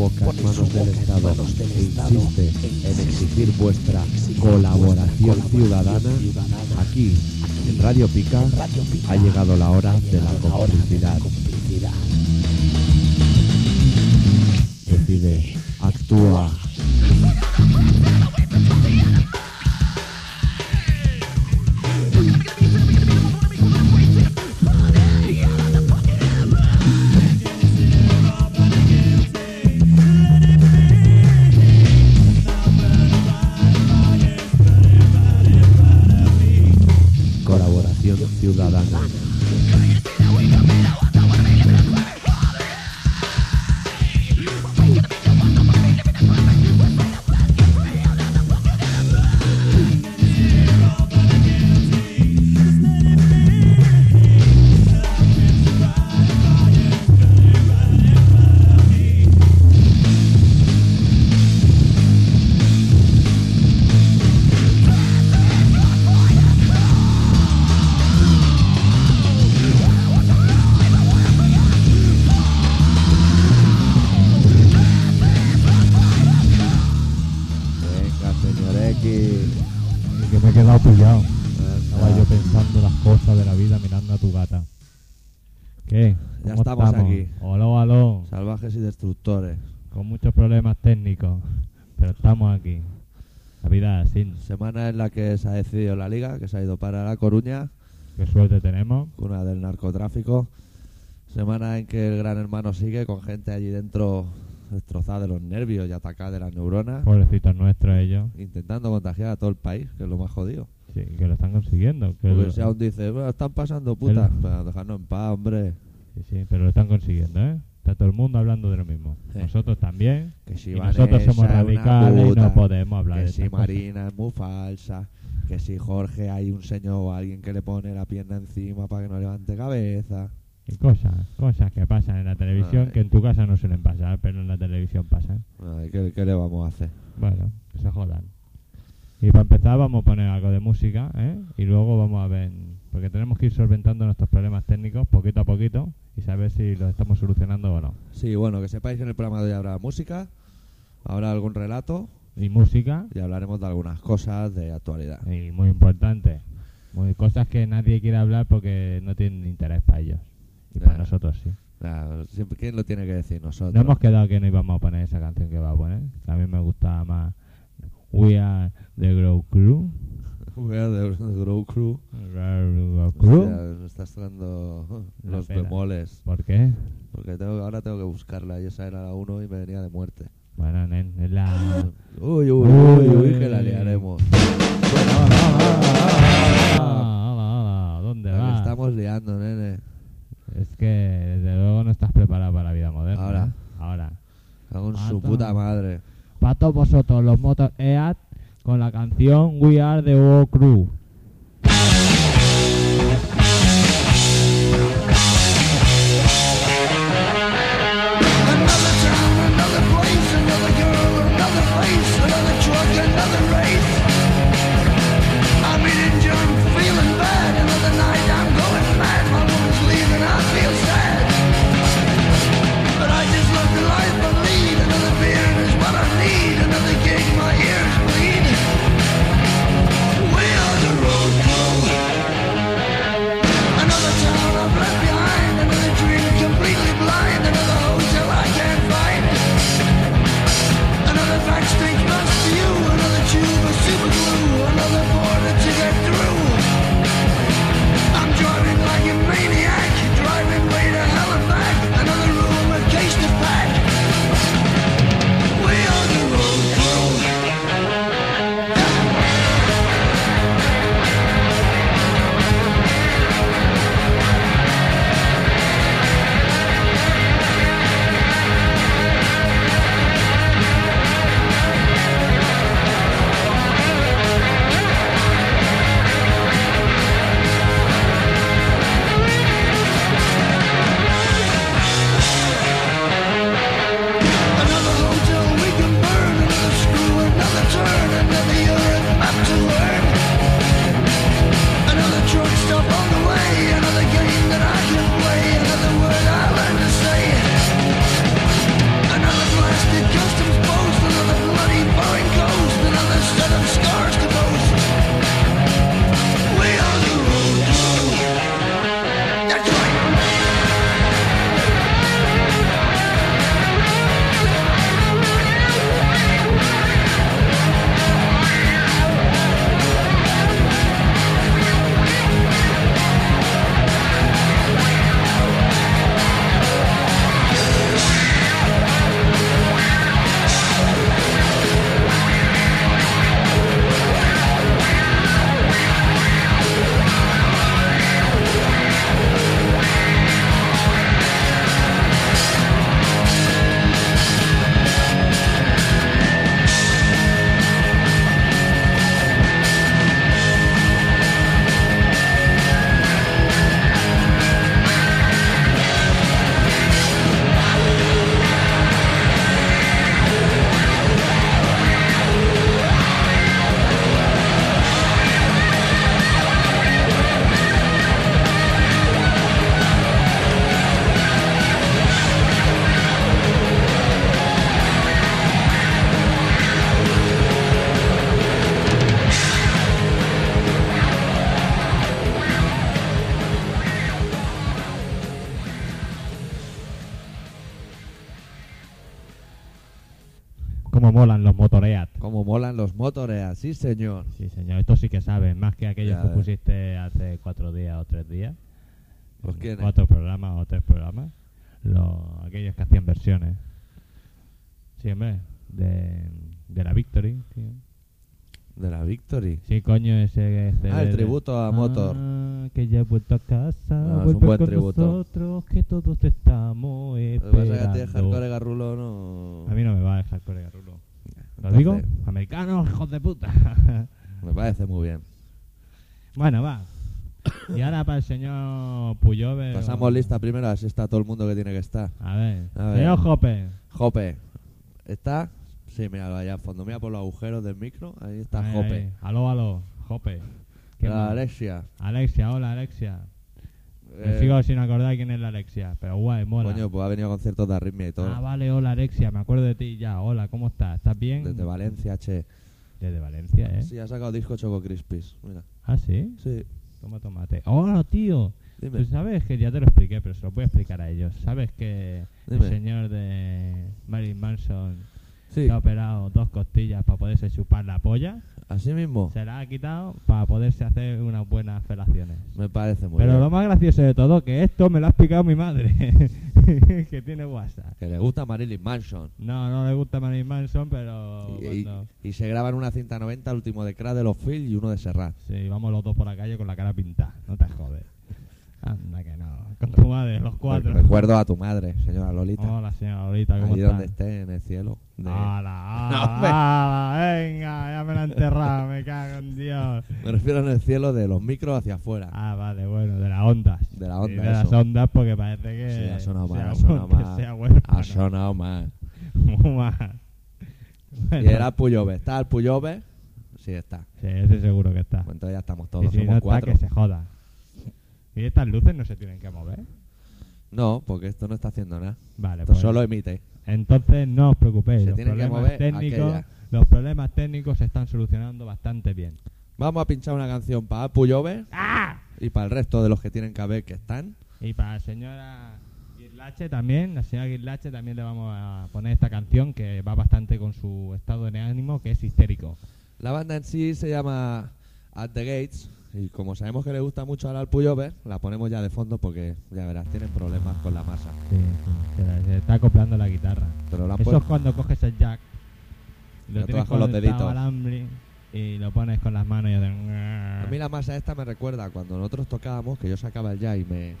boca en manos del Estado e insiste en exigir vuestra colaboración ciudadana, aquí, en Radio Pica, ha llegado la hora de la complicidad. Decide, actúa. Que se ha decidido la liga, que se ha ido para La Coruña, Qué suerte tenemos. cuna del narcotráfico. Semana en que el gran hermano sigue con gente allí dentro destrozada de los nervios y atacada de las neuronas, Pobrecitos nuestros ellos. intentando contagiar a todo el país, que es lo más jodido. Sí, que lo están consiguiendo. Que Porque lo- si aún dice, bueno, están pasando putas, El- pero dejarnos en paz, hombre. sí, sí, pero lo están consiguiendo, ¿eh? Está todo el mundo hablando de lo mismo. Sí. Nosotros también. Que si y nosotros somos radicales y no podemos hablar que de si cosas. Marina es muy falsa, que si Jorge hay un señor o alguien que le pone la pierna encima para que no levante cabeza. Y cosas, cosas que pasan en la televisión Ay. que en tu casa no suelen pasar, pero en la televisión pasan. Ay, ¿qué, qué le vamos a hacer? Bueno, que se jodan. Y para empezar vamos a poner algo de música, ¿eh? Y luego vamos a ver, porque tenemos que ir solventando nuestros problemas técnicos poquito a poquito y saber si los estamos solucionando o no. Sí, bueno, que sepáis que en el programa de hoy habrá música, habrá algún relato Y música, y hablaremos de algunas cosas de actualidad. y muy importante, muy cosas que nadie quiere hablar porque no tienen interés para ellos. Y para nosotros sí. Claro, siempre, ¿Quién lo tiene que decir? Nosotros. No hemos quedado que no íbamos a poner esa canción que va a poner. A mí me gustaba más We Are the Grow Crew. We are the, Grow Crew. Grow Crew. Hostia, me estás Una los pena. bemoles. ¿Por qué? Porque tengo, ahora tengo que buscarla. Y esa era la 1 y me venía de muerte. Bueno, nen, es la... Uy, uy, uy, uy, que la liaremos. Hola, hola, hola, ¿Dónde vas? estamos liando, nene. Es que desde luego no estás preparado para la vida moderna. Ahora. ¿eh? Ahora. Ah, su ta. puta madre. Para todos vosotros, los motos EAT, con la canción We Are the Grow Crew. Señor. Sí, señor, esto sí que saben, más que aquellos Ya que ves. pusiste hace cuatro días o tres días. Pues En quién es? Cuatro programas o tres programas. Los, aquellos que hacían versiones. Sí, hombre, de, de la Victory. tío. De la Victory. Sí, coño, ese... ese Ah, el de- tributo a Motor. Ah, que ya he vuelto a casa, No, es un vuelve buen con tributo. nosotros, que todos te estamos Lo que pasa es que a ti el esperando. hardcore garrulo no... A mí no me va el hardcore garrulo. ¿Lo Entonces, digo? Americanos, hijos de puta. Me parece muy bien. bueno, va. Y ahora para el señor Puyove. Lista primero, así está todo el mundo que tiene que estar. A ver. A ver. Señor Jope. Jope. ¿Está? Sí, mira, allá al fondo. Mira por los agujeros del micro. Ahí está Ahí, Jope. ahí. Aló, aló. Jope. ¿Qué La? Alexia. Alexia, hola Alexia. Me Eh, sigo sin acordar quién es la Alexia, pero guay, mola. Coño, pues ha venido a conciertos de arritmia y todo. ah, vale, hola Alexia, me acuerdo de ti ya. Hola, ¿cómo estás? ¿Estás bien? Desde Valencia, che. Desde Valencia, ¿eh? Sí, ha sacado disco Choco Crispis. Mira. Ah, sí. Sí. Toma tomate. Hola, tío. Dime. Tú sabes que ya te lo expliqué, pero se lo voy a explicar a ellos. ¿Sabes que Dime. el señor de Marilyn Manson Sí. se ha operado dos costillas para poderse chupar la polla? Así mismo. Se la ha quitado para poderse hacer unas buenas felaciones. Me parece muy Pero bien. lo más gracioso de todo, que esto me lo ha explicado mi madre, que tiene WhatsApp. Que le gusta Marilyn Manson. No, no le gusta Marilyn Manson, pero Y, y- cuando- y se graban una cinta 90, el último de Crash de los Phil y uno de Serrat. Sí, vamos los dos por la calle con la cara pintada. No te jodes. Anda que no. Con tu madre, los cuatro. Recuerdo a tu madre, señora Lolita. Hola, señora Lolita, ¿cómo Allí está? donde esté, en el cielo. De- ¡Hala, No, hala, hombre. hala! Venga, ya me la enterrado, me cago en Dios. Me refiero en el cielo de los micros hacia afuera. Ah, vale, bueno, de las ondas. De la Sí, onda, de las ondas porque parece que Sí, ha sonado mal, ha sonado mal. Ha sonado mal. Muy mal. Y Bueno, era Puyove. ¿Está el Puyove? Sí, está. Sí, ese seguro que está. Pues entonces ya estamos y todos. si Somos no está, cuatro. que se joda. ¿Y estas luces no se tienen que mover? No, porque esto no está haciendo nada. Vale, Esto pues solo emite. entonces no os preocupéis. Se los tienen que problemas mover técnicos, aquella. los problemas técnicos se están solucionando bastante bien. Vamos a pinchar una canción para Puyove ¡Ah! y para el resto de los que tienen que ver que están. Y para la señora Guirlache también, la señora Guirlache también le vamos a poner esta canción que va bastante con su estado de ánimo, que es histérico. La banda en sí se llama At the Gates y como sabemos que le gusta mucho ahora al Puyove, la ponemos ya de fondo porque ya verás, tienen problemas con la masa. Sí, sí, se, se está acoplando la guitarra. Pero la han Eso es cuando coges el jack, lo Lo tienes con los deditos. al alambre y lo pones con las manos y haces... A mí la masa esta me recuerda cuando nosotros tocábamos, que yo sacaba el ya y me,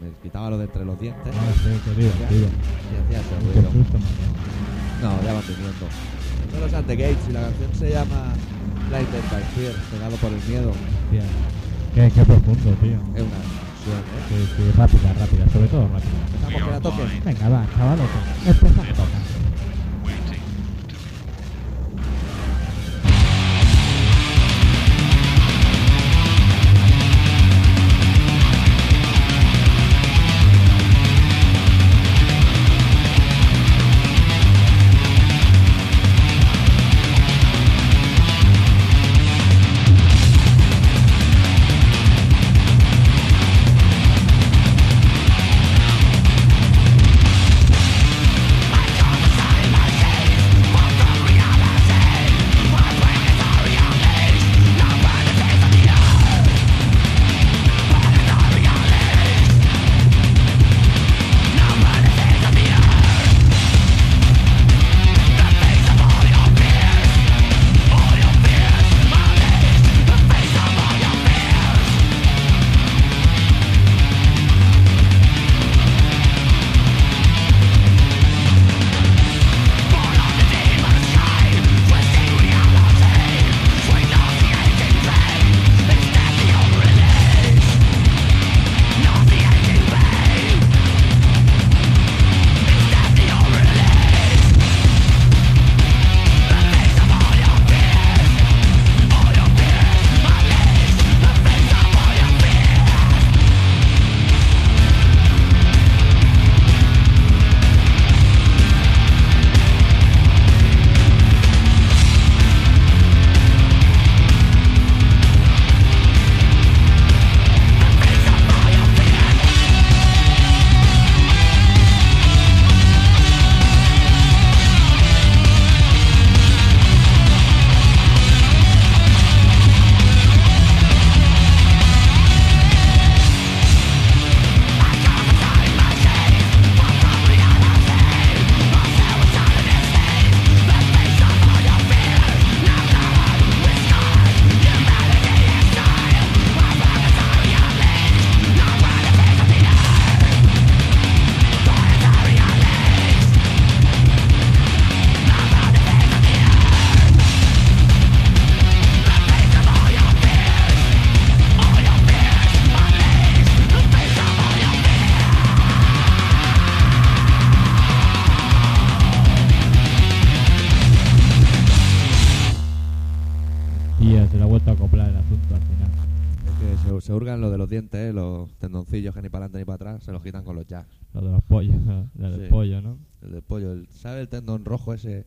me quitaba lo de entre los dientes Ah, sí, divertido. y hacía ese ruido. susto. No, ya van viniendo. Son los Gates y la canción se llama Blinded by Fear, pegado por el miedo. Hostia. Qué, qué profundo, tío. Es una canción, ¿eh? Sí, sí, rápida, rápida, sobre todo rápida. Dejamos que la toquen. Venga, va, chavalote. Empezamos el, ¿sabe el tendón rojo ese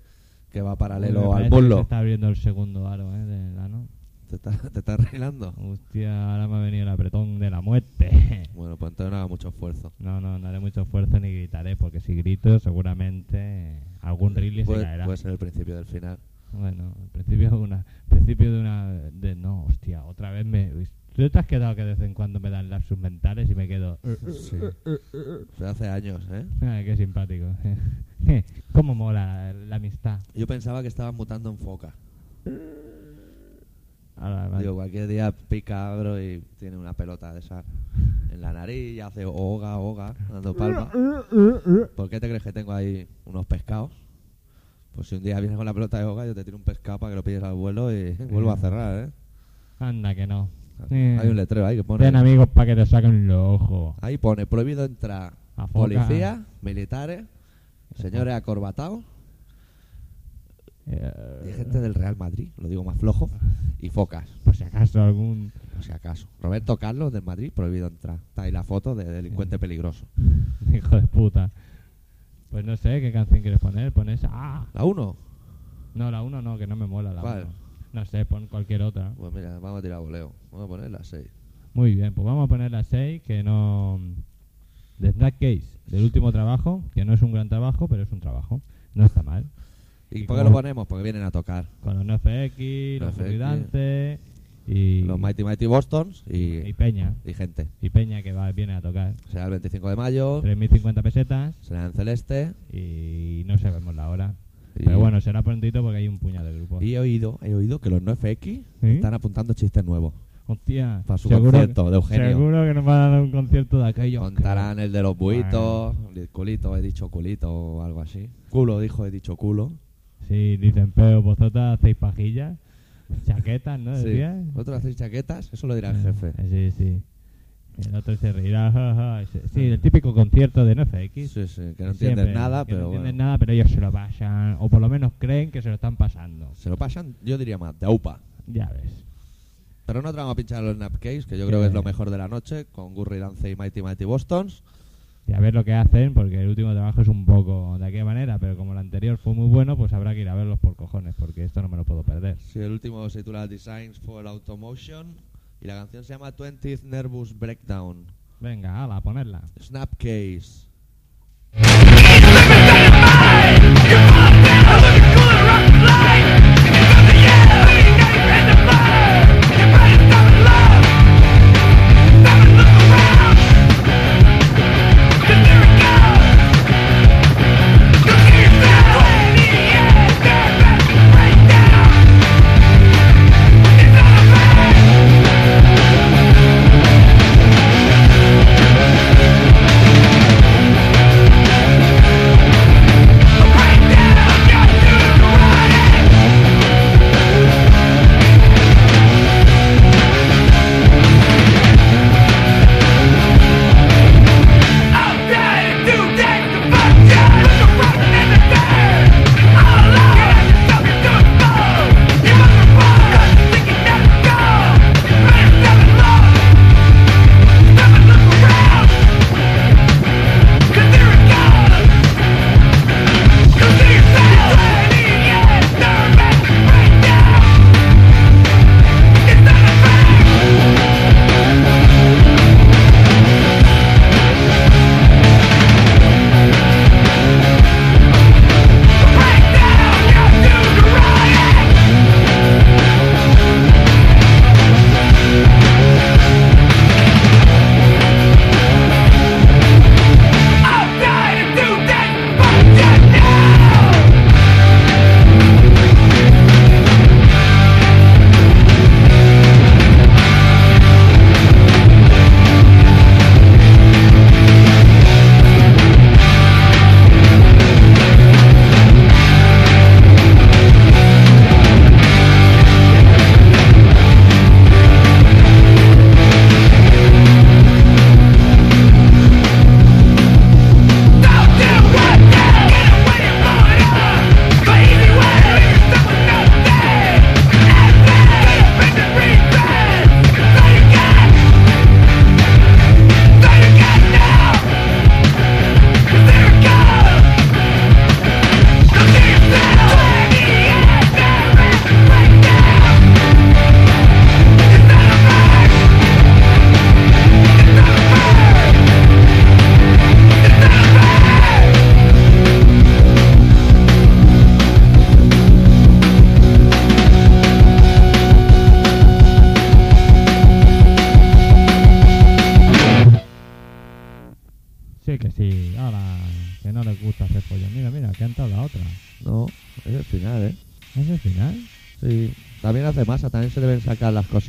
que va paralelo al que Se muslo? está abriendo el segundo aro, ¿eh? Del ano. ¿Te está, te está arreglando? Hostia, ahora me ha venido el apretón de la muerte. Bueno, pues entonces no haga mucho esfuerzo. No, no, no haré mucho esfuerzo ni gritaré, porque si grito seguramente algún Ridley se caerá. puede ser el principio del final. Bueno, al principio de una, principio de una, de no, hostia, otra vez me, tú te has quedado que de vez en cuando me dan lapsus mentales y me quedo, Sí. Pero hace años, ¿eh? ay, qué simpático, cómo mola la, amistad. Yo pensaba que estabas mutando en foca. Ahora, vale. Digo, cualquier día pica abro y tiene una pelota de esa en la nariz y hace hoga, hoga, dando palmas. ¿Por qué te crees que tengo ahí unos pescados? Pues si un día vienes con la pelota de hoga, yo te tiro un pescado para que lo pilles al vuelo y vuelvo a cerrar, ¿eh? Anda que no. Eh, Hay un letrero ahí que pone... Ten amigos para que te saquen los ojos. Ahí pone prohibido entrar A foca. policía, militares, señores acorbatados Eh, y gente del Real Madrid, lo digo más flojo, y focas, Por si acaso algún por si acaso. Roberto Carlos del Madrid, prohibido entrar. Está ahí la foto de delincuente peligroso. hijo de puta. Pues no sé qué canción quieres poner. Pon esa. ¡Ah! ¿La 1? No, la 1 no, que no me mola la ¿Cuál? 1. No sé, pon cualquier otra. Pues mira, vamos a tirar voleo. Vamos a poner la 6. Muy bien, pues vamos a poner la 6, que no... De Snack Case, del último trabajo, que no es un gran trabajo, pero es un trabajo. No está mal. ¿Y ¿Y por qué lo ponemos? Porque vienen a tocar. Con los NFX, los. Fluidance y, Los Mighty Mighty Bostons y, y Peña. y gente. Y Peña que va, viene a tocar. Será el 25 de mayo, 3.050 pesetas será en Celeste. y no sabemos la hora. Y, Pero bueno, será prontito porque hay un puñado de grupos. y he oído, he oído que los NoFX ¿Sí? están apuntando chistes nuevos Hostia, para su seguro, concierto de Eugenio. seguro que nos van a dar un concierto de aquellos. Contarán el de los buitos, el culito, he dicho culito o algo así. Culo, dijo, he dicho culo. Sí, dicen, pero vosotros hacéis pajillas, chaquetas, ¿no? Sí. ¿Vosotros hacéis chaquetas? Eso lo dirá el jefe. Sí, sí. El otro se reirá. ja, ja. Sí, el típico concierto de NFX. Sí, sí, que no entienden nada, que pero no entienden bueno. nada, pero ellos se lo pasan, o por lo menos creen que se lo están pasando. Se lo pasan, yo diría más, de aupa. Ya ves. Pero no te vamos a pinchar los Napcase, que yo creo que es lo mejor de la noche, con Gurry Dance y Mighty Mighty Bostons. Y a ver lo que hacen, porque el último trabajo es un poco de aquella manera, pero como el anterior fue muy bueno, pues habrá que ir a verlos por cojones, porque esto no me lo puedo perder. Sí, el último se titula Designs for Automotion y la canción se llama 20th Nervous Breakdown. Venga, ala, ponerla. Snapcase.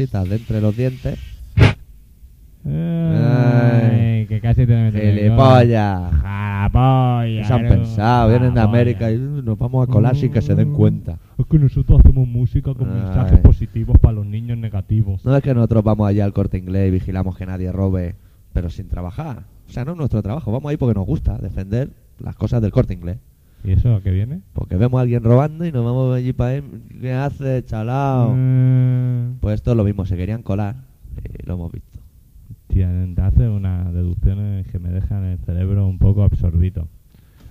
Cositas de entre los dientes. Ay, que casi te gol. ¡Gilipollas! ¡Jalapolla! Se han pensado, vienen de. América y uh, nos vamos a colar sin que se den cuenta. Es que nosotros hacemos música con Ay. mensajes positivos para los niños negativos. No es que nosotros vamos allá al corte inglés y vigilamos que nadie robe, pero sin trabajar. O sea, no es nuestro trabajo, vamos ahí porque nos gusta defender las cosas del corte inglés. ¿Y eso a qué viene? Porque vemos a alguien robando y nos vamos allí para él. ¿Qué hace, chalao? Mm, Pues esto es lo mismo, se querían colar y lo hemos visto. Tía, te hace unas deducciones que me dejan el cerebro un poco absorbido.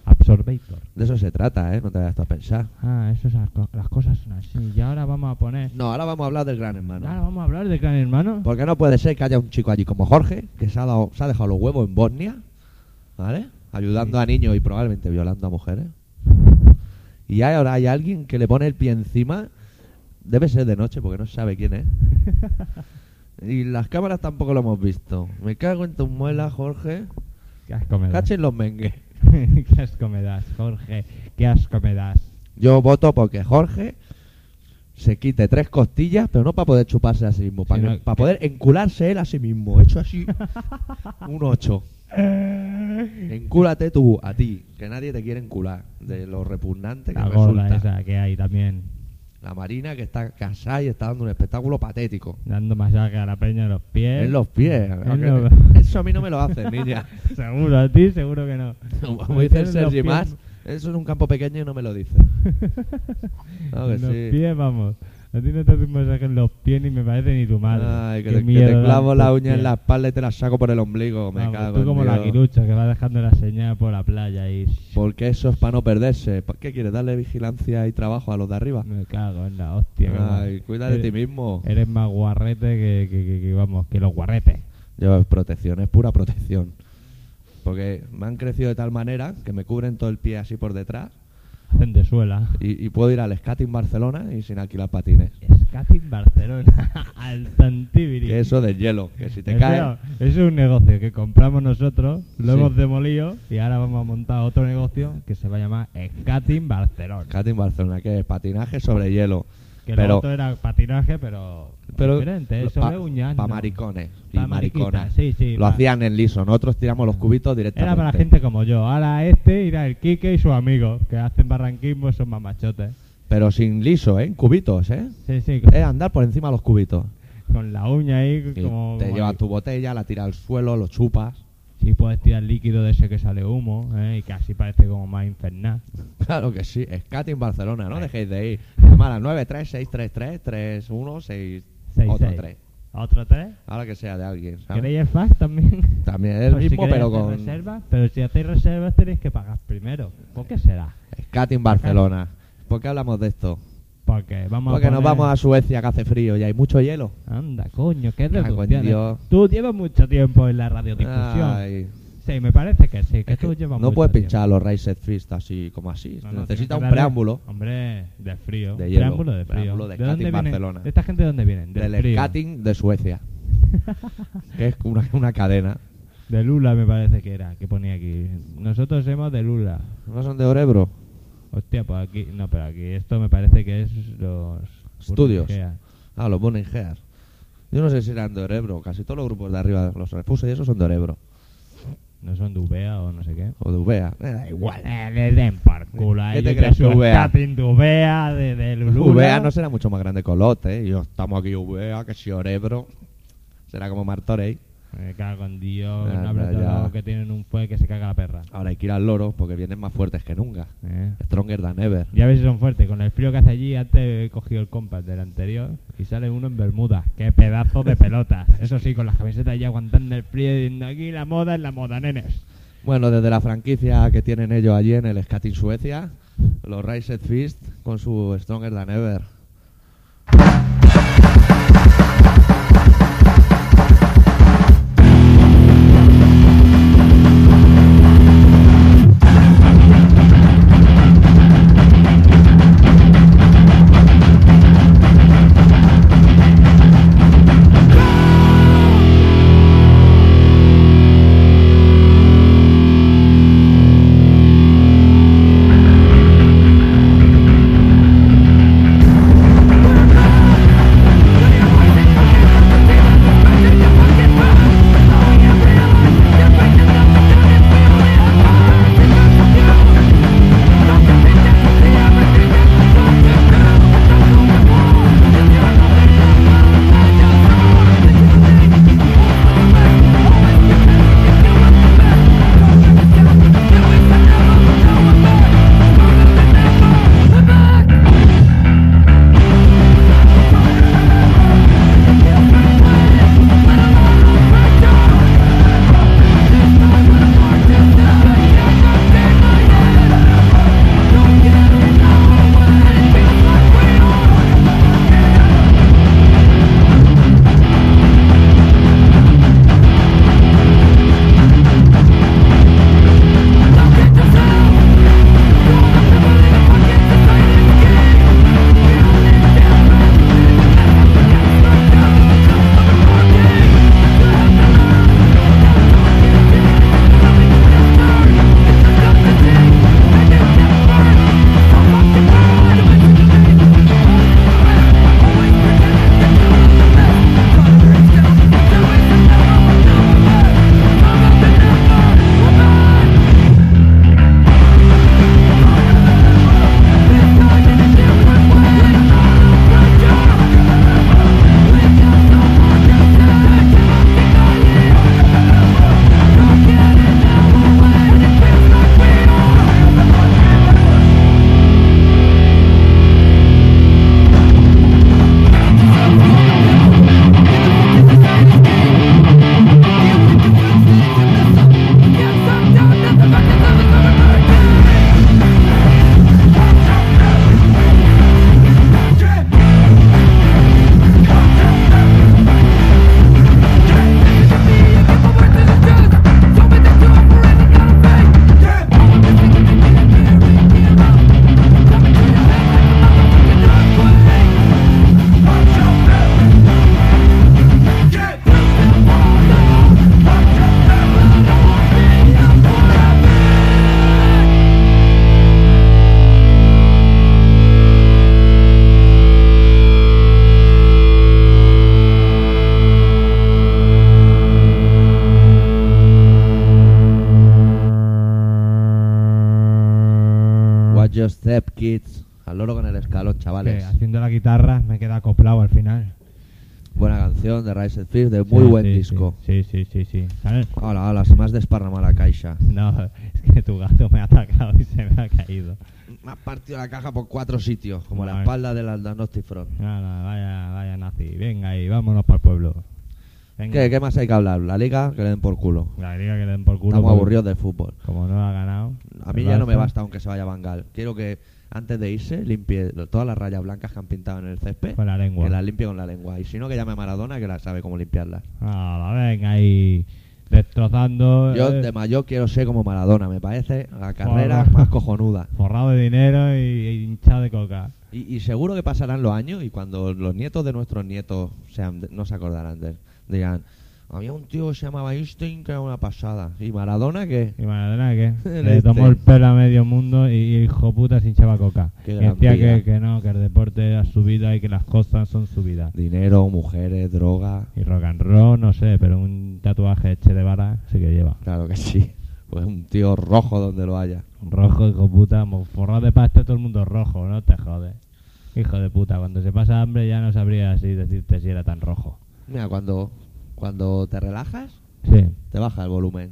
Absorbator. De eso se trata, ¿eh? No te vayas a pensar. Ah, eso es las, co- las cosas son así. Y ahora vamos a poner. No, ahora vamos a hablar del gran hermano. Ahora vamos a hablar de Gran Hermano. Porque no puede ser que haya un chico allí como Jorge, que se ha, dado- se ha dejado los huevos en Bosnia, ¿vale? Ayudando a niños y probablemente violando a mujeres. Y ahora hay alguien que le pone el pie encima. Debe ser de noche porque no se sabe quién es. Y las cámaras tampoco lo hemos visto. Me cago en tu muela, Jorge. Qué asco me das. Cachen los mengues. Qué asco me das, Jorge. Qué asco me das. Yo voto porque Jorge se quite tres costillas, pero no para poder chuparse a sí mismo, para, Sino que- para que- poder encularse él a sí mismo. Hecho así, un 8. Encúlate tú a ti, que nadie te quiere encular, de lo repugnante que La gorda resulta. esa que hay también. La Marina que está casada y está dando un espectáculo patético. Dando masaje a la peña en los pies. En los pies. En los- Eso a mí no me lo hace, niña. Seguro, a ti seguro que no. Como dice el En Sergi más, eso es un campo pequeño y no me lo dice. Que en los sí. pies, vamos. A ti no te hace un masaje en los pies ni me parece ni tu madre. Ay, que Qué te, que clavo la uña en la espalda y te la saco por el ombligo. Me Vamos, cago tú en como la quirucha que va dejando la señal por la playa y Porque eso es para no perderse. ¿Pa- ¿Qué quieres? ¿Darle vigilancia y trabajo a los de arriba? me cago en la hostia. Ay, cuida de Eres- ti mismo. Eres más guarrete que, que, que- que, vamos, que los guarretes. Yo, protección, es pura protección. Porque me han crecido de tal manera que me cubren todo el pie así por detrás Hacen de suela. y, y puedo ir al skating Barcelona y sin alquilar patines. Skating Barcelona. Al Tantibiri. Que eso del hielo, que si te Eso- cae... Eso es un negocio que compramos nosotros, lo Sí. hemos demolido y ahora vamos a montar otro negocio que se va a llamar Skating Barcelona. Skating Barcelona, que es patinaje sobre hielo. Que pero- lo otro era patinaje, pero, Pero diferente, sobre pa- uñas. pa no. maricones y Pa mariconas. sí, sí, Lo pa- hacían en liso, nosotros tiramos los cubitos directamente. Era para gente como yo. Ahora este irá el Quique y sus amigos, que hacen barranquismo, son mamachotes. Pero sin liso, ¿eh? En cubitos, ¿eh? Sí, sí, Es andar por encima de los cubitos. con la uña ahí, como. te como llevas ahí. tu botella, la tiras al suelo, lo chupas. Sí, puedes tirar líquido de ese que sale humo, ¿eh? y casi parece como más infernal. Claro que sí. Skating Barcelona, no dejéis de ir. Llamar al 936333163. Seis, Otro seis. 3. ¿Otro tres? Ahora que sea de alguien, ¿sabes? ¿Queréis el fax también? También es el Pues si mismo, pero con reservas, pero si hacéis reservas tenéis que pagar primero. ¿Por qué será? Skating Barcelona. ¿Por qué hablamos de esto? Porque vamos Porque a nos vamos a Suecia que hace frío y hay mucho hielo. Anda, coño, qué reducciones. Tú llevas mucho tiempo en la radiodifusión. Ay, Sí, me parece que sí, que es que tú llevas no mucho puedes tiempo. pinchar los Raised Fist así como así. No, no, Necesita un darle- preámbulo Hombre, de frío. De hielo. Preámbulo de frío. Preámbulo de ¿De dónde? Barcelona. ¿Esta gente de dónde vienen? Del, del skating de Suecia. que es una, una cadena. De Lula me parece que era, que ponía aquí. Nosotros somos de Lula. ¿No son de Orebro? Hostia, pues aquí, no, pero aquí esto me parece que es los... Estudios. Ah, los Burning Head. Yo no sé si eran de Orebro. Casi todos los grupos de arriba, los refusos y esos son de Orebro. No son de Ubea o no sé qué. O de Uvea. Me da igual. Eh, le den por culo. ¿Qué te crees, Ubea? de Ubea, de, de no será mucho más grande que Olote. ¿eh? Y yo, estamos aquí Uvea, que si Orebro. Será como Martorey. Me cago en Dios, Anda, no hables de que tienen un fue que se caga la perra. Ahora hay que ir al loro porque vienen más fuertes que nunca. Eh. Stronger than ever. Ya ves si son fuertes. Con el frío que hace allí, antes he cogido el compás del anterior y sale uno en Bermuda. ¡Qué pedazo de pelotas! Eso sí, con las camisetas ya aguantando el frío y diciendo aquí la moda es la moda, nenes. Bueno, desde la franquicia que tienen ellos allí en el Skating Suecia, los Raised Fist con su Stronger Than Ever. Al loro con el escalón, Que chavales. haciendo la guitarra me queda acoplado al final. Buena canción de Rise Fist, de muy Sí, buen sí, disco. Sí, sí, sí, sí. ¿Sabes? Hola, hola, se me has desparramado la caixa. No, es que tu gato me ha atacado y se me ha caído. Me has partido la caja por cuatro sitios, como la Vale. espalda del Aldanosti Front. Nada, vaya, vaya nazi. Venga ahí, vámonos para el pueblo. Venga. ¿Qué, ¿Qué más hay que hablar? La liga, que le den por culo. La liga que le den por culo. Estamos aburridos del fútbol. Como no ha ganado. A mí ya no me basta aunque se vaya Bangal. Quiero que antes de irse limpie todas las rayas blancas que han pintado en el césped. Con la lengua. Que las limpie con la lengua. Y si no, que llame a Maradona que la sabe cómo limpiarlas. Ah, venga ahí. Destrozando. Yo eh, de mayor quiero ser como Maradona. Me parece la carrera más cojonuda. forrado de dinero y, y hinchado de coca. Y, y seguro que pasarán los años y cuando los nietos de nuestros nietos sean, no se acordarán de él. Dirán, había un tío que se llamaba Einstein que era una pasada. ¿Y Maradona qué? ¿Y Maradona qué? Le tomó este. el pelo a medio mundo y, y hijo puta se hinchaba coca. Qué y decía que, que no, que el deporte era su vida y que las cosas son su vida. Dinero, mujeres, droga. Y rock and roll, no sé, pero un tatuaje Che de vara sí que lleva. Claro que sí. Pues un tío rojo donde lo haya. Rojo, hijo puta, forrado de pasta todo el mundo rojo, no te jodes. Hijo de puta, cuando se pasa hambre ya no sabría así decirte si era tan rojo. Mira, cuando, cuando te relajas, Sí. te baja el volumen.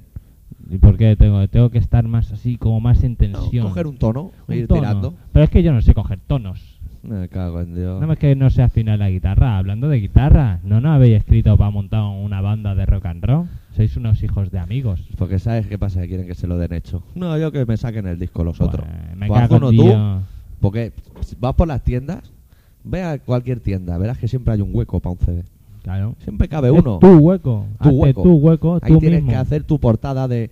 ¿Y por qué tengo, tengo que estar más así, como más en No, tensión? coger un tono Un ir tono. tirando. Pero es que yo no sé coger tonos. Me cago en Dios. No es que no sé afinar la guitarra. Hablando de guitarra, ¿no nos habéis escrito para montar una banda de rock and roll? Sois unos hijos de amigos. Porque sabes qué pasa, que quieren que se lo den hecho. No, yo que me saquen el disco los otros. Pues, me Pues cago uno en tú, porque vas por las tiendas, ve a cualquier tienda, verás que siempre hay un hueco para un CD. Claro. Siempre cabe Es uno. tu hueco. Tu Hazte hueco. tu hueco, Ahí tú tienes mismo. que hacer tu portada de,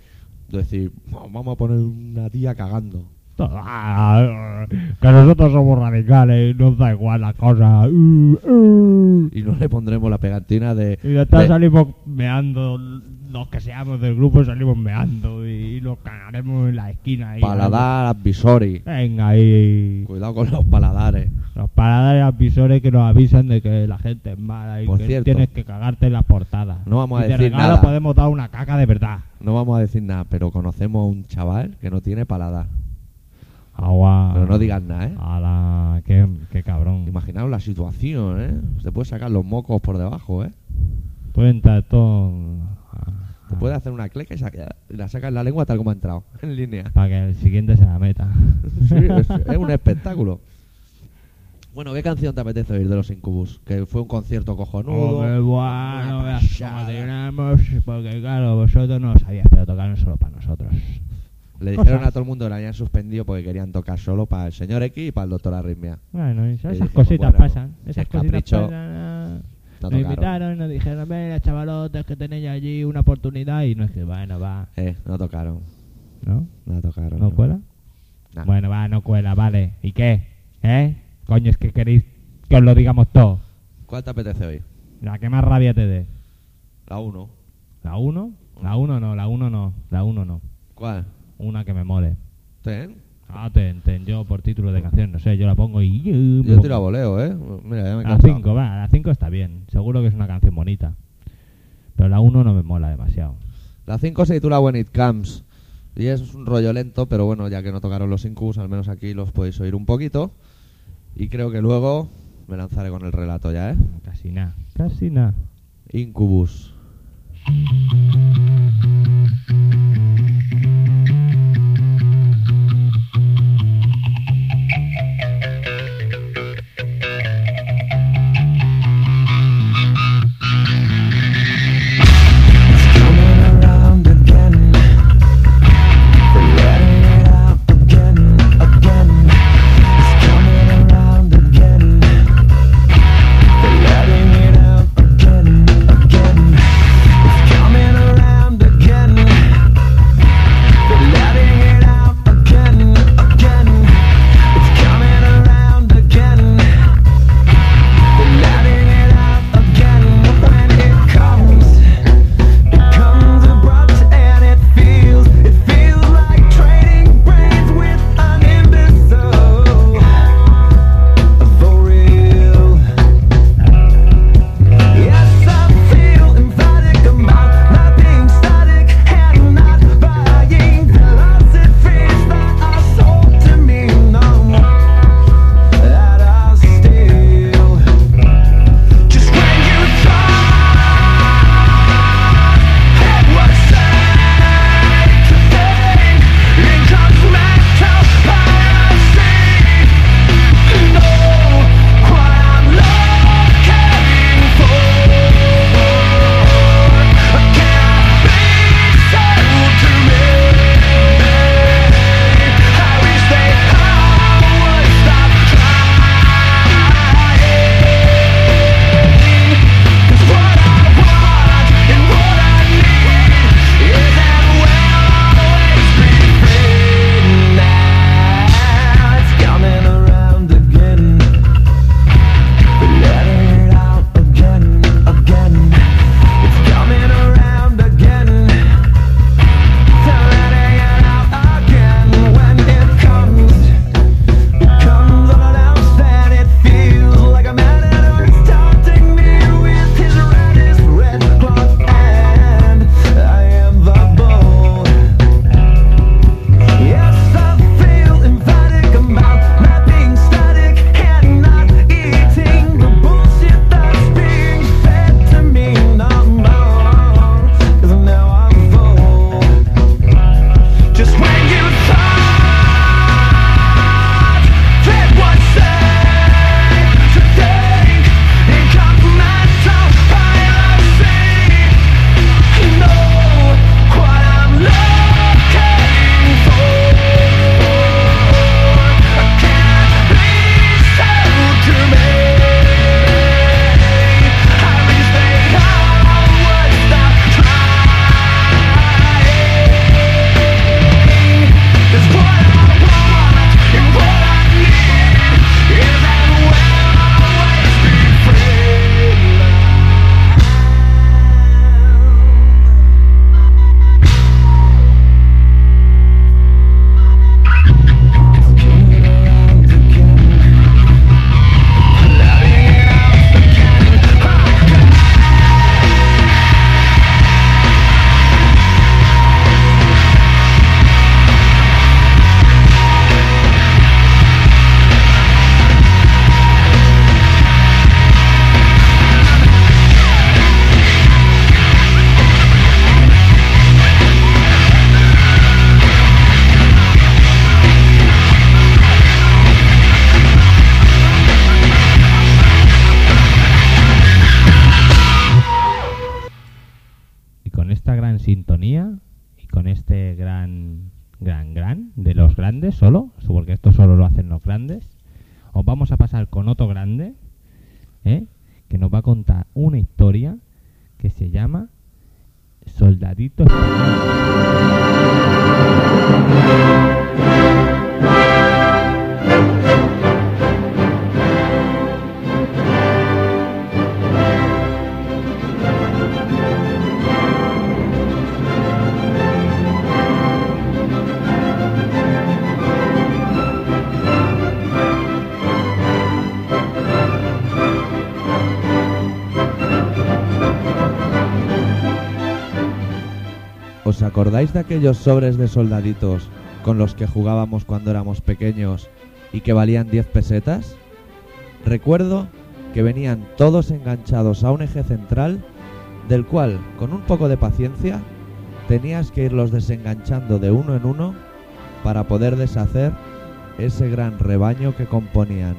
de decir, vamos a poner una tía cagando. Ah, Que nosotros somos radicales, nos da igual la cosa. Y no le pondremos la pegatina de... Y después de- salimos meando, los que seamos del grupo salimos meando y nos cagaremos en la esquina. ahí. paladar advisory. Venga, ahí. Cuidado con los paladares. Los paradares avisores que nos avisan de que la gente es mala y Por que cierto. tienes que cagarte en las portadas. No vamos a y de decir regalo nada. podemos dar una caca de verdad. No vamos a decir nada, pero conocemos a un chaval que no tiene paladar. Agua. Pero no digas nada, ¿eh? Ala, qué, qué cabrón. Imaginaos la situación, ¿eh? Se puede sacar los mocos por debajo, ¿eh? Pueden estar. Te puede hacer una cleca y, saca- la saca en la lengua tal como ha entrado, en línea. Para que el siguiente se la meta. Sí, es, es un espectáculo. Bueno, ¿qué canción te apetece oír de los Incubus? Que fue un concierto cojonudo. Hombre, bueno, una veas cómo pasada. porque claro, vosotros no sabíais, pero tocaron solo para nosotros. Le dijeron Cosas. a todo el mundo que la habían suspendido porque querían tocar solo para el señor X y para el doctor Arritmia. Bueno, y esas dijimos, cositas bueno, pasan. Esas es cositas capricho, pasan. No Nos invitaron y nos dijeron, venga, chavalotes, que tenéis allí una oportunidad. Y no es que, bueno, va. Eh, no tocaron. ¿No? No tocaron. ¿No cuela? Nah. Bueno, va, no cuela, vale. ¿Y qué? ¿Eh? Coño, es que queréis que os lo digamos todo. ¿Cuál te apetece hoy? La que más rabia te dé. La 1. ¿La 1? La 1 no, la 1 no, la 1 no. ¿Cuál? Una que me mole. ¿Ten? Ah, ten, yo por título de canción, no sé, yo la pongo y... uh, Yo pongo- tiro a voleo, ¿eh? Mira, ya me he La cansado. 5, va, la 5 está bien. Seguro que es una canción bonita. Pero la 1 no me mola demasiado. La 5 se titula When It Comes. Y es un rollo lento, pero bueno, ya que no tocaron los Incubus, al menos aquí los podéis oír un poquito. Y creo que luego me lanzaré con el relato ya, ¿eh? Casi nada, casi nada. Incubus. ¿Os acordáis de aquellos sobres de soldaditos con los que jugábamos cuando éramos pequeños y que valían 10 pesetas? Recuerdo que venían todos enganchados a un eje central del cual, con un poco de paciencia, tenías que irlos desenganchando de uno en uno para poder deshacer ese gran rebaño que componían.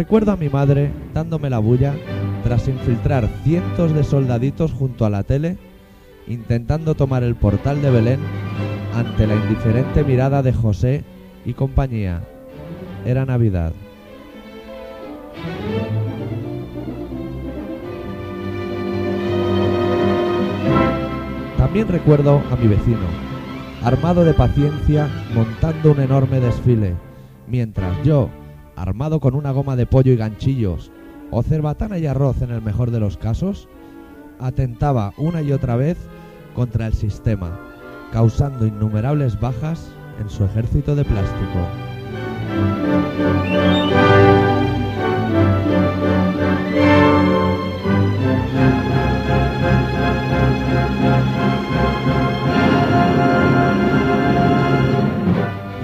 Recuerdo a mi madre dándome la bulla tras infiltrar cientos de soldaditos junto a la tele, intentando tomar el portal de Belén ante la indiferente mirada de José y compañía. Era Navidad. También recuerdo a mi vecino, armado de paciencia, montando un enorme desfile, mientras yo, armado con una goma de pollo y ganchillos, o cerbatana y arroz en el mejor de los casos, atentaba una y otra vez contra el sistema, causando innumerables bajas en su ejército de plástico.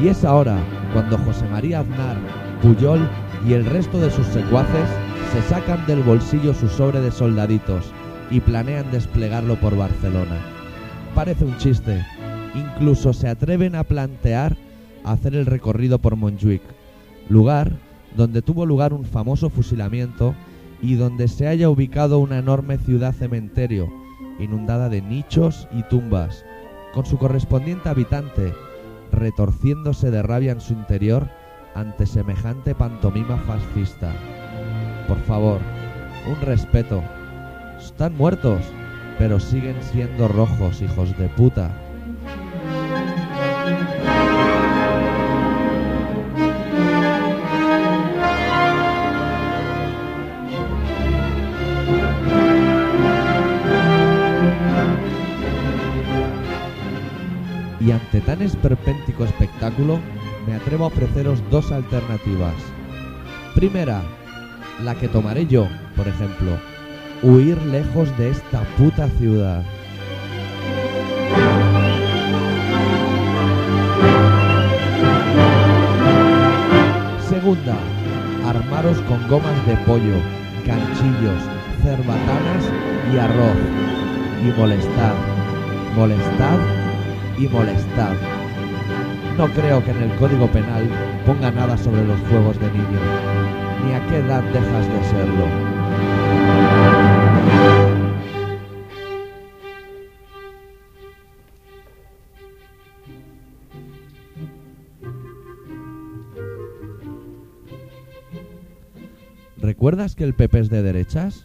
Y es ahora cuando José María Aznar, Puyol y el resto de sus secuaces se sacan del bolsillo su sobre de soldaditos y planean desplegarlo por Barcelona. Parece un chiste. Incluso se atreven a plantear hacer el recorrido por Montjuic, lugar donde tuvo lugar un famoso fusilamiento y donde se haya ubicado una enorme ciudad cementerio, inundada de nichos y tumbas, con su correspondiente habitante retorciéndose de rabia en su interior ante semejante pantomima fascista. Por favor, un respeto. Están muertos, pero siguen siendo rojos, hijos de puta. Y ante tan esperpéntico espectáculo, me atrevo a ofreceros dos alternativas. Primera, la que tomaré yo, por ejemplo, huir lejos de esta puta ciudad. Segunda, armaros con gomas de pollo, canchillos, cerbatanas y arroz. Y molestad, molestad y molestad. No creo que en el Código Penal ponga nada sobre los juegos de niños, ni a qué edad dejas de serlo. ¿Recuerdas que el PP es de derechas?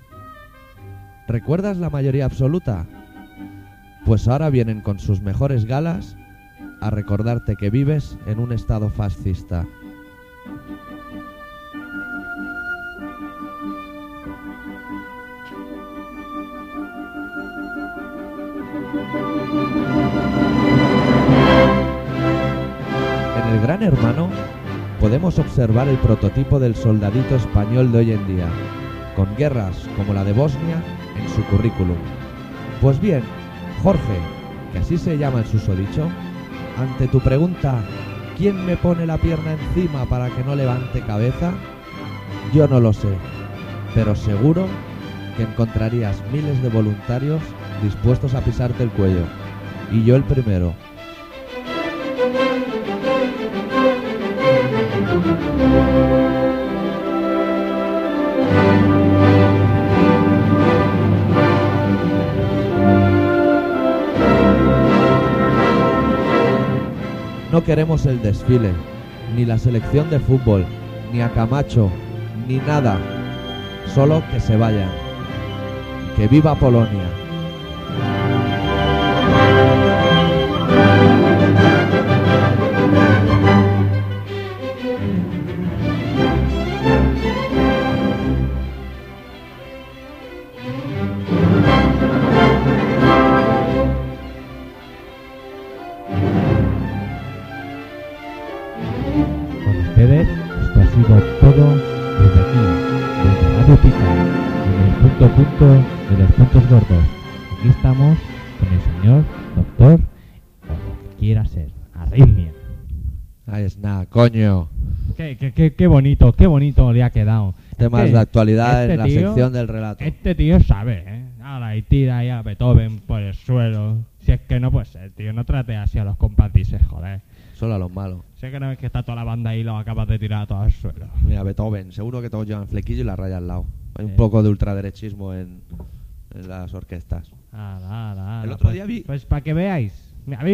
¿Recuerdas la mayoría absoluta? Pues ahora vienen con sus mejores galas a recordarte que vives en un estado fascista. En el Gran Hermano podemos observar el prototipo del soldadito español de hoy en día, con guerras como la de Bosnia en su currículum. Pues bien, Jorge, que así se llama el susodicho, ante tu pregunta, ¿quién me pone la pierna encima para que no levante cabeza? Yo no lo sé, pero seguro que encontrarías miles de voluntarios dispuestos a pisarte el cuello. Y yo el primero. No queremos el desfile, ni la selección de fútbol, ni a Camacho, ni nada. Solo que se vayan. Que viva Polonia. Gordos. Aquí estamos con el señor doctor, o lo que quiera ser, arritmia. Ahí es nada, coño. Qué, qué, qué, qué bonito, qué bonito le ha quedado. Temas de actualidad este en la tío- sección del relato. Este tío sabe, ¿eh? Ahora y tira ahí a Beethoven por el suelo. Si es que no puede ser, tío, no trate así a los compas, dices, joder. Solo a los malos. Sé que no es que está toda la banda ahí y lo acabas de tirar a todo al suelo. Mira, Beethoven, seguro que todos llevan flequillo y la raya al lado. Hay un Eh. poco de ultraderechismo en las orquestas. Ala, ala, ala. El otro Pues- día vi- Pues para que veáis.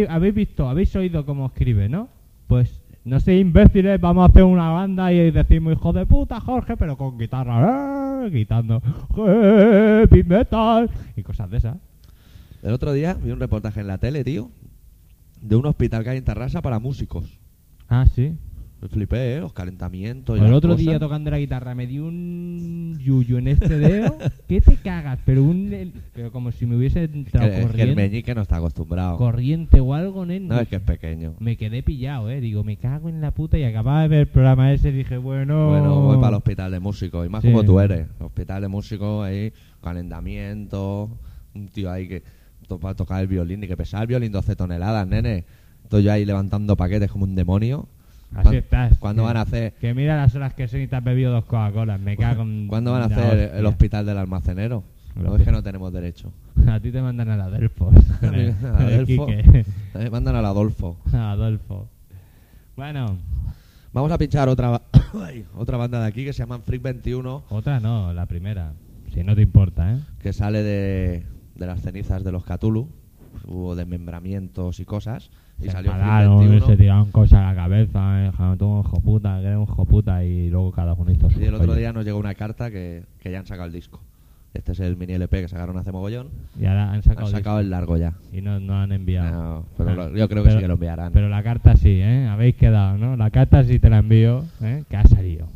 Habéis visto, habéis oído cómo escribe, ¿no? Pues no sé, imbéciles, vamos a hacer una banda y decimos hijo de puta Jorge, pero con guitarra, ¡eh! gritando heavy metal y cosas de esas. El otro día vi un reportaje en la tele, tío, de un hospital que hay en Tarrasa para músicos. Ah, sí. Me flipé, ¿eh? Los calentamientos y El las otro cosas. día tocando la guitarra me dio un yuyu en este dedo. ¿Qué te cagas? Pero un el- pero como si me hubiese Es entrado que, es que el corriente, meñique no está acostumbrado. corriente o algo, nen. No, es que es pequeño. Me quedé pillado, eh. Digo, me cago en la puta y acababa de ver el programa ese y dije, bueno. Bueno, voy para el hospital de músicos. Y más Sí. como tú eres. Hospital de músicos, ahí, calentamiento. Un tío ahí que to- para tocar el violín y que pesaba el violín 12 toneladas, nene. Estoy yo ahí levantando paquetes como un demonio. Así ¿Cuán- estás. ¿Cuándo Que- van a hacer, Que mira las horas que son y te has bebido dos Coca-Colas. Me cago en. ¿cuándo van a hacer hostia. el hospital del almacenero? No es que no tenemos derecho. A ti te mandan a la Delfos. A mí- a Delfo. Quique. Eh, mandan al Adolfo. Adolfo. Bueno, Vamos a pinchar otra, otra banda de aquí que se llama Freak 21, otra no, la primera. Si no te importa, ¿eh? que sale de, de las cenizas de los Cthulhu. Hubo desmembramientos y cosas. Y salió Freak enfadaron, 21. se tiraron cosas a la cabeza, eh, tú un puta, que eres un puta, y luego cada uno hizo su Y el otro día nos llegó una carta que, que ya han sacado el disco. Este es el mini LP que sacaron hace mogollón. Y ahora han sacado, Han sacado el largo ya. y no, no han enviado. No, pero Ah, lo- yo creo que pero- sí que lo enviarán. Pero la carta sí, ¿eh? Habéis quedado, ¿no? La carta sí te la envío, ¿eh? Que ha salido.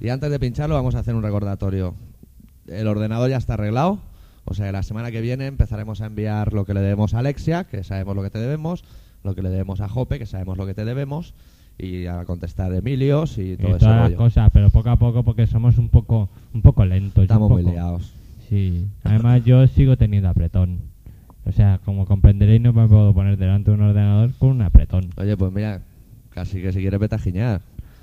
Y antes de pincharlo vamos a hacer un recordatorio. El ordenador ya está arreglado. O sea, la semana que viene empezaremos a enviar lo que le debemos a Alexia, que sabemos lo que te debemos, lo que le debemos a Jope, que sabemos lo que te debemos, y a contestar Emilios y Y todo ese todas las cosas, pero poco a poco porque somos un poco un poco lentos. Estamos muy poco- liados. Sí. Además yo sigo teniendo apretón. O sea, como comprenderéis no me puedo poner delante de un ordenador con un apretón. Oye, pues mira, casi que si quieres vete a giñar.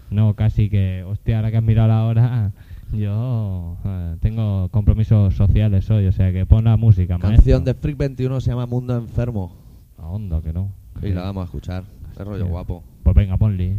No, casi que, hostia, ahora que has mirado la hora, yo eh, tengo compromisos sociales hoy, o sea que pon la música, Canción de maestro. Freak 21 se llama Mundo Enfermo. A hondo, que no. Y la vamos a escuchar. Es rollo Bien. guapo. Pues venga, ponle.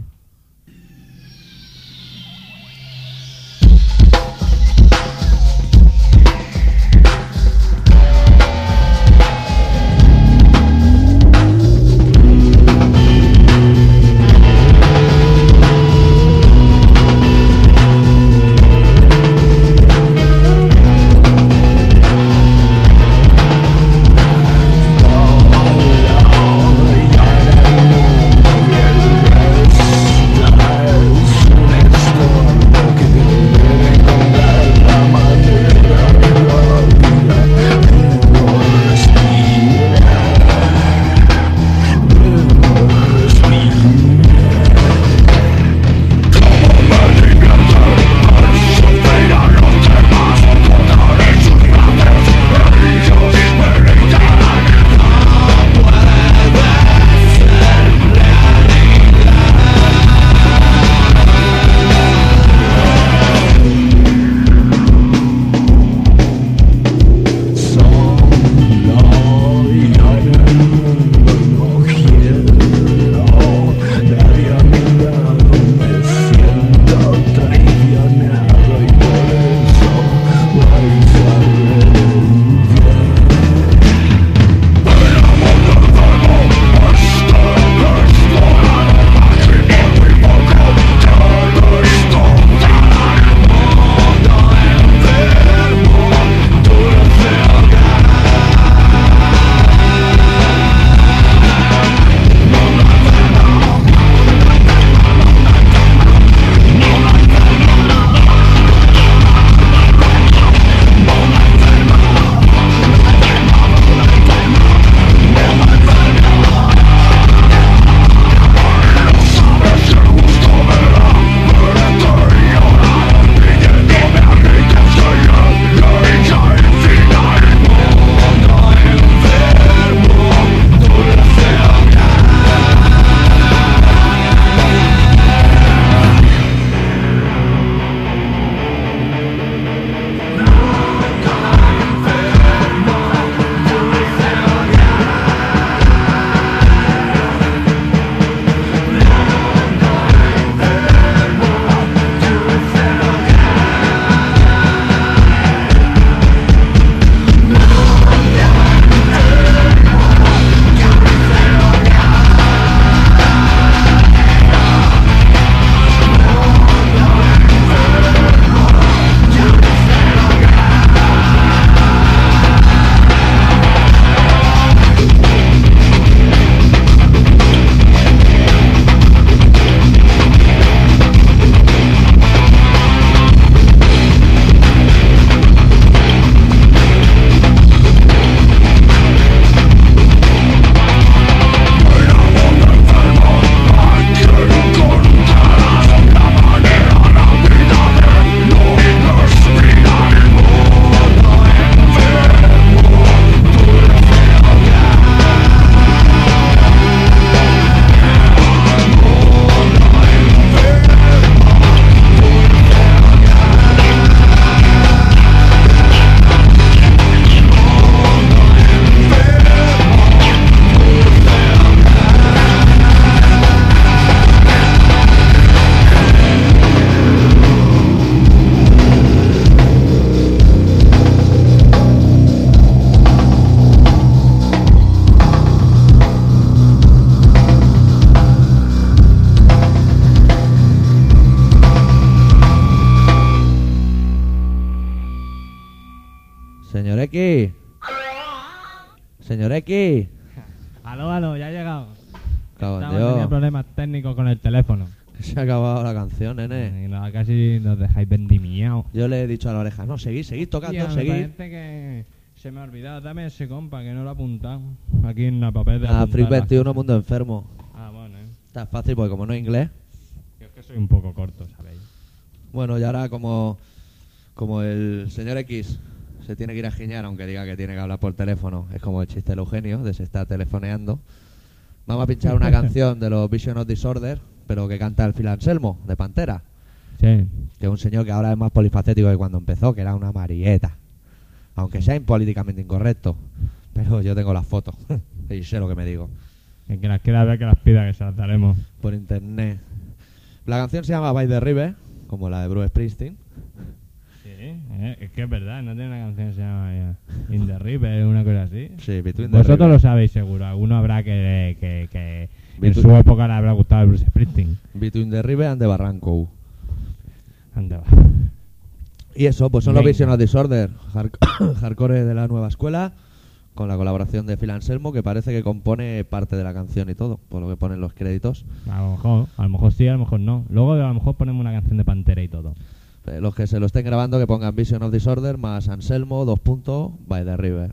Canción, nene. Y casi nos dejáis vendimiados. Yo le he dicho a la oreja, no, seguid, seguid tocando, Hostia, me seguid. parece que se me ha olvidado. Dame ese compa que no lo he apuntado. Aquí en la papel de Ah, apuntar Freak las 21, cosas. mundo enfermo. Ah, bueno, eh. Está fácil porque como no es inglés. Yo es que soy un poco corto, ¿sabéis? Bueno, y ahora como, como el señor X se tiene que ir a giñar, aunque diga que tiene que hablar por teléfono, es como el chiste del Eugenio, de se está telefoneando. Vamos a pinchar una canción de los Vision of Disorder, pero que canta el Phil Anselmo, de Pantera, Sí. que es un señor que ahora es más polifacético que cuando empezó, que era una marieta. Aunque sea impolíticamente incorrecto, pero yo tengo las fotos y sé lo que me digo. El que las quiera ver, que las pida, que se las daremos. por internet. La canción se llama By the River, como la de Bruce Springsteen. Sí, eh, es que es verdad, no tiene una canción que se llama eh, In the River, una cosa así. Sí, Between the Vosotros River. lo sabéis seguro, alguno habrá que, que, que en su época le habrá gustado el Bruce Springsteen. Between the River and the Barranco. Anda, va. Y eso, pues son los. Vision of Disorder, hard- hardcore de la nueva escuela, con la colaboración de Phil Anselmo, que parece que compone parte de la canción y todo, por lo que ponen los créditos. A lo mejor, a lo mejor sí, a lo mejor no. Luego a lo mejor ponemos una canción de Pantera y todo. Eh, Los que se lo estén grabando, que pongan Vision of Disorder más Anselmo, dos puntos, By the River.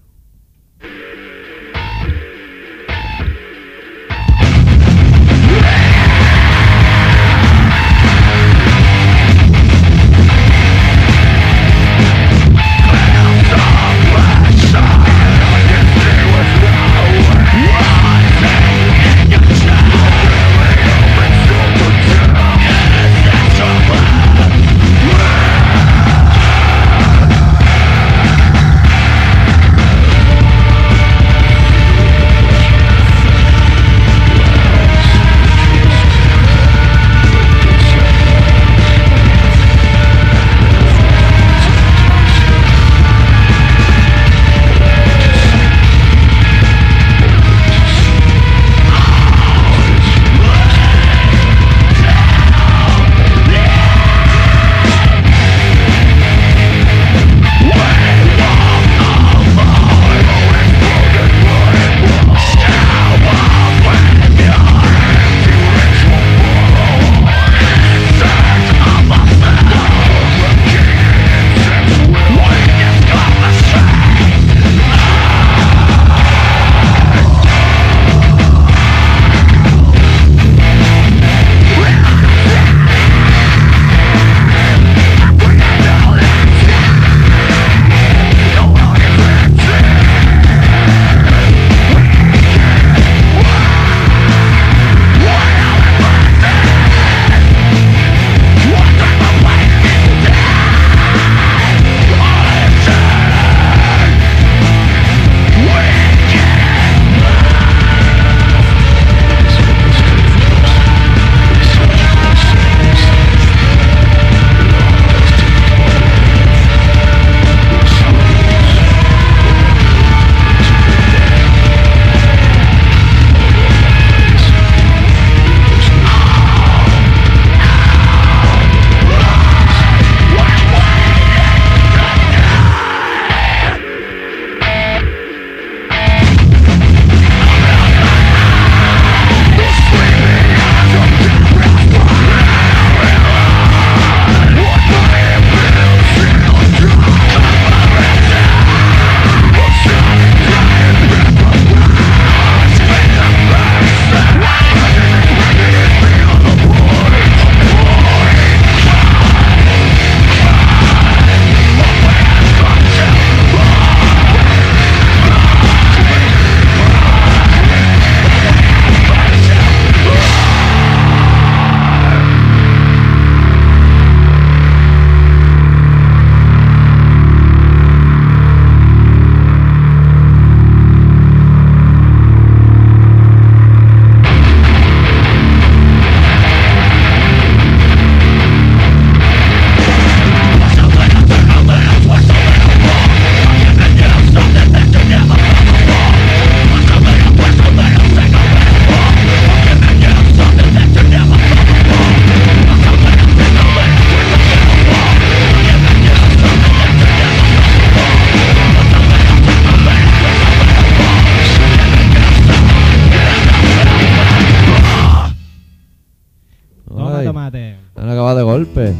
Golpe.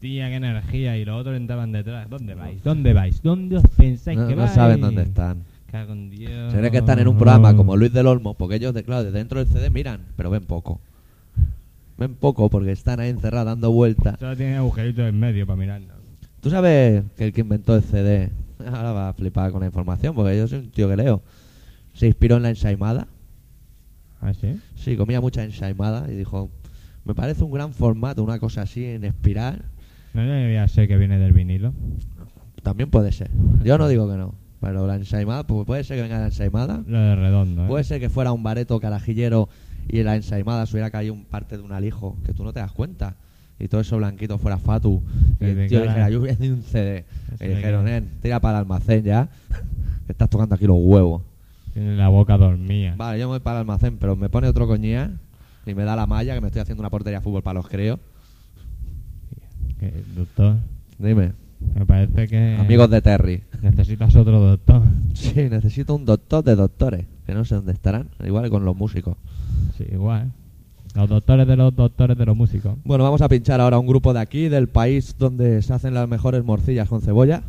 Tía, qué energía. Y los otros entraban detrás. ¿Dónde vais? ¿Dónde vais? ¿Dónde os pensáis No, que no vais? saben dónde están. Cago en Dios. Se ve que están en un programa como Luis del Olmo, porque ellos, de, claro, de dentro del CD miran, pero ven poco. Ven poco porque están ahí encerrados dando vueltas. Solo tiene agujeritos en medio para mirarlo. ¿Tú sabes que el que inventó el CD, ahora va a flipar con la información, porque yo soy un tío que leo, se inspiró en la ensaimada? ¿Ah, sí? Sí, comía mucha ensaimada y dijo, me parece un gran formato, una cosa así en espiral. No debía ser que viene del vinilo. También puede ser. Yo no digo que no, pero la ensaimada, pues puede ser que venga la ensaimada. Lo de redondo, ¿eh? Puede ser que fuera un bareto carajillero y la ensaimada se hubiera caído un parte de un alijo, que tú no te das cuenta. Y todo eso blanquito fuera fatu. Y el tío dijera, yo hacer un CD. Eso Y dijeron, nen, tira para el almacén ya. Que estás tocando aquí los huevos. Tiene la boca dormida. Vale, yo me voy para el almacén, pero me pone otro coñía y me da la malla que me estoy haciendo una portería de fútbol para los críos. Que, doctor, Dime, me parece que... amigos de Terry. Necesitas otro doctor. Sí, necesito un doctor de doctores, que no sé dónde estarán, igual que con los músicos. Sí, igual. Los doctores de los doctores de los músicos. Bueno, vamos a pinchar ahora un grupo de aquí, del país donde se hacen las mejores morcillas con cebolla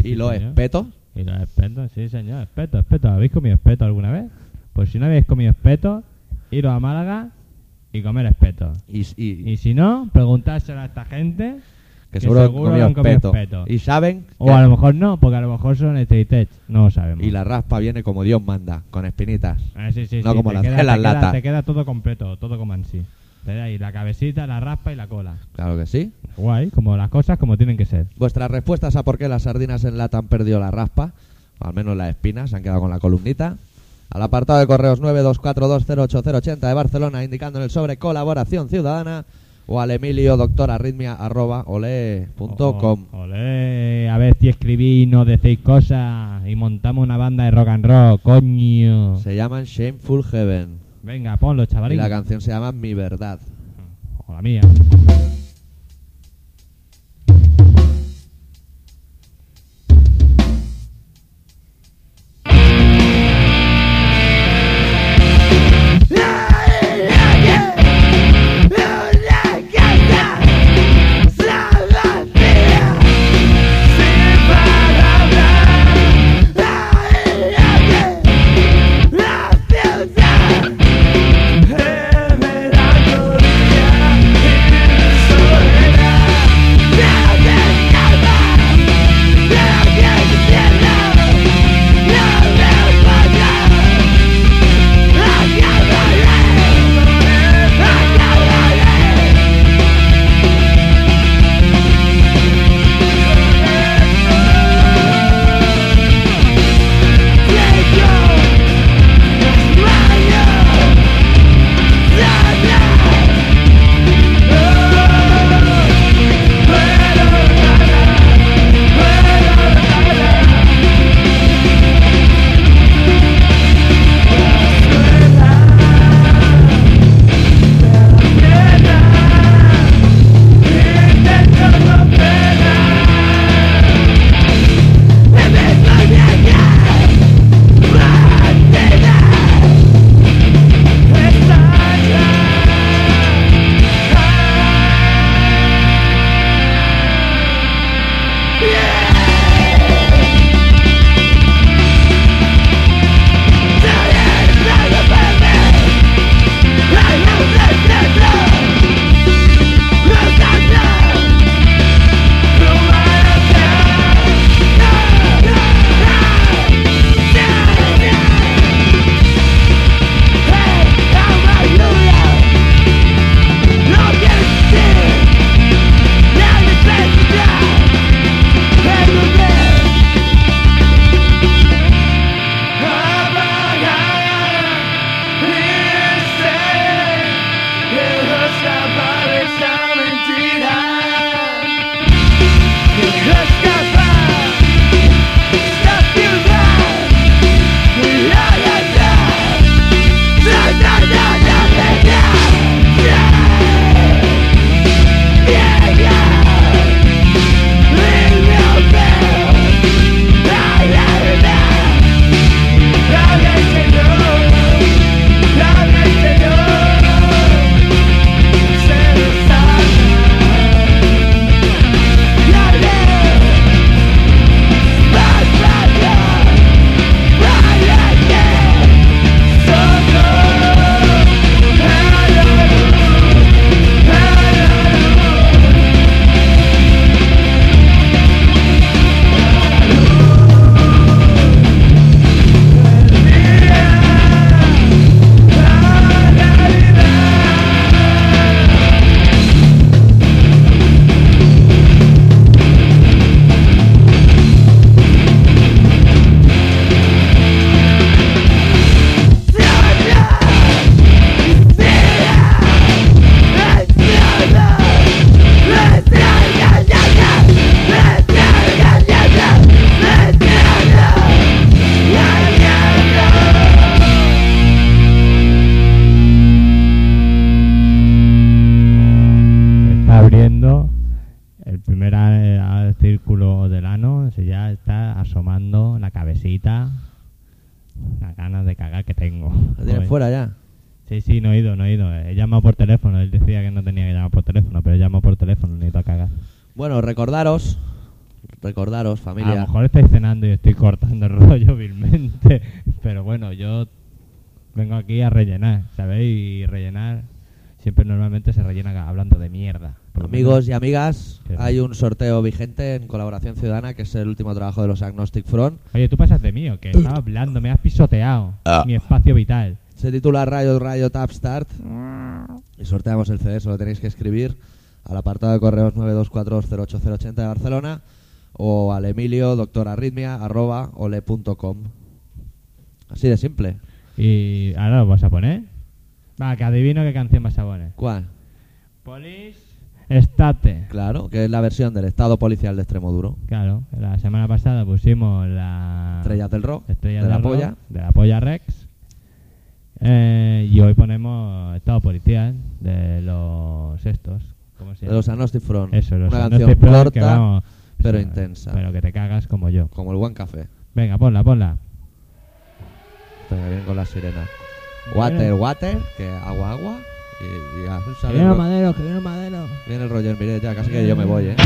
y Sí, los señor. espetos. Y los espetos, sí, señor. Espetos, espetos. ¿Habéis comido espetos alguna vez? Pues si no habéis comido espetos, iros a Málaga y comer espetos. Y, y- Y si no, preguntárselo a esta gente. que seguro, han comido espeto. espeto. Y saben O que- a lo mejor no, porque a lo mejor son edge. No lo sabemos. y la raspa viene como Dios manda, con espinitas. Ah, sí, sí, no sí, como te las queda, las te queda- latas. Te queda todo completo, todo como en sí. Te da ahí la cabecita, la raspa y la cola. Claro que sí. Guay, como las cosas como tienen que ser. Vuestras respuestas a por qué las sardinas en lata han perdido la raspa, o al menos las espinas, se han quedado con la columnita. Al apartado de correos 924208080 de Barcelona, indicando en el sobre colaboración ciudadana, o al emilio doctor arritmia arroba ole punto com. Olé, a ver si escribís, no decís cosas y montamos una banda de rock and roll, coño. Se llaman Shameful Heaven. Venga, ponlo, Y chavalín. la canción se llama Mi Verdad. O la mía. Amigas, hay un sorteo vigente en Colaboración Ciudadana, que es el último trabajo de los Agnostic Front. Oye, tú pasas de mí, ¿o qué? Estaba hablando, me has pisoteado mi espacio vital. Se titula Rayo Rayo Tap Start y sorteamos el CD, solo tenéis que escribir al apartado de correos 924-08080 de Barcelona o al emilio doctorarritmia arroba ole.com. Así de simple. Y ahora lo vas a poner. Va, que adivino qué canción vas a poner. ¿Cuál? Police Estate. Claro, que es la versión del Estado Policial de Extremoduro. Claro, la semana pasada pusimos la Estrellas del Rock, Estrella de la del Rock, polla. de la polla Rex. Eh, y hoy ponemos Estado Policial de los estos. ¿Cómo se De llama? los Agnostic Front. Eso, los Una Agnostic canción Front, corta, que vamos, pero intensa. Pero que te cagas como yo. como el buen café. Venga, ponla, ponla. Venga, bien con las sirenas. Water, water, que agua, agua. Y, y ya, Que viene el el ro- madero, que viene el madero. viene el Roger, mire, ya casi que yo me voy, eh.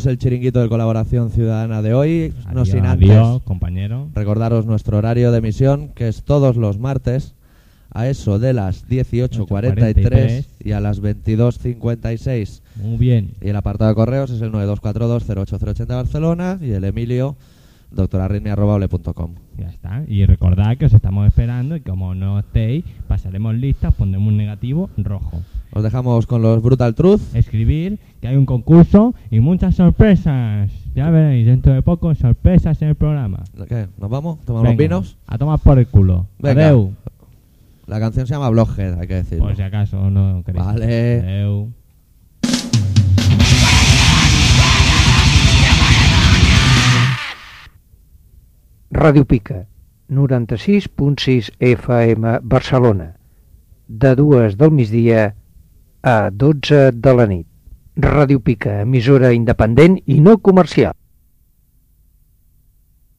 Cerramos el chiringuito de colaboración ciudadana de hoy, no Adiós, sin antes adiós, compañero. recordaros nuestro horario de emisión, que es todos los martes, a eso de las 18.43 y a las 22.56. Muy bien. Y el apartado de correos es el 9242-08080 de Barcelona y el Emilio, doctorarritmia.com. Ya está. Y recordad que os estamos esperando y como no estéis, pasaremos listas, pondremos un negativo rojo. Os dejamos con los Brutal Truth. Escribir que hay un concurso y muchas sorpresas. Ya veréis, dentro de poco sorpresas en el programa. ¿Qué? ¿Nos vamos? ¿Tomamos Venga, vinos? A tomar por el culo. Venga. Adeu. La canción se llama Bloghead, hay que decirlo. Por si acaso no queréis. Vale. Adeu. Ràdio Pica, 96.6 FM Barcelona, de dues del migdia a 12 de la nit. Ràdio Pica, emissora independent i no comercial.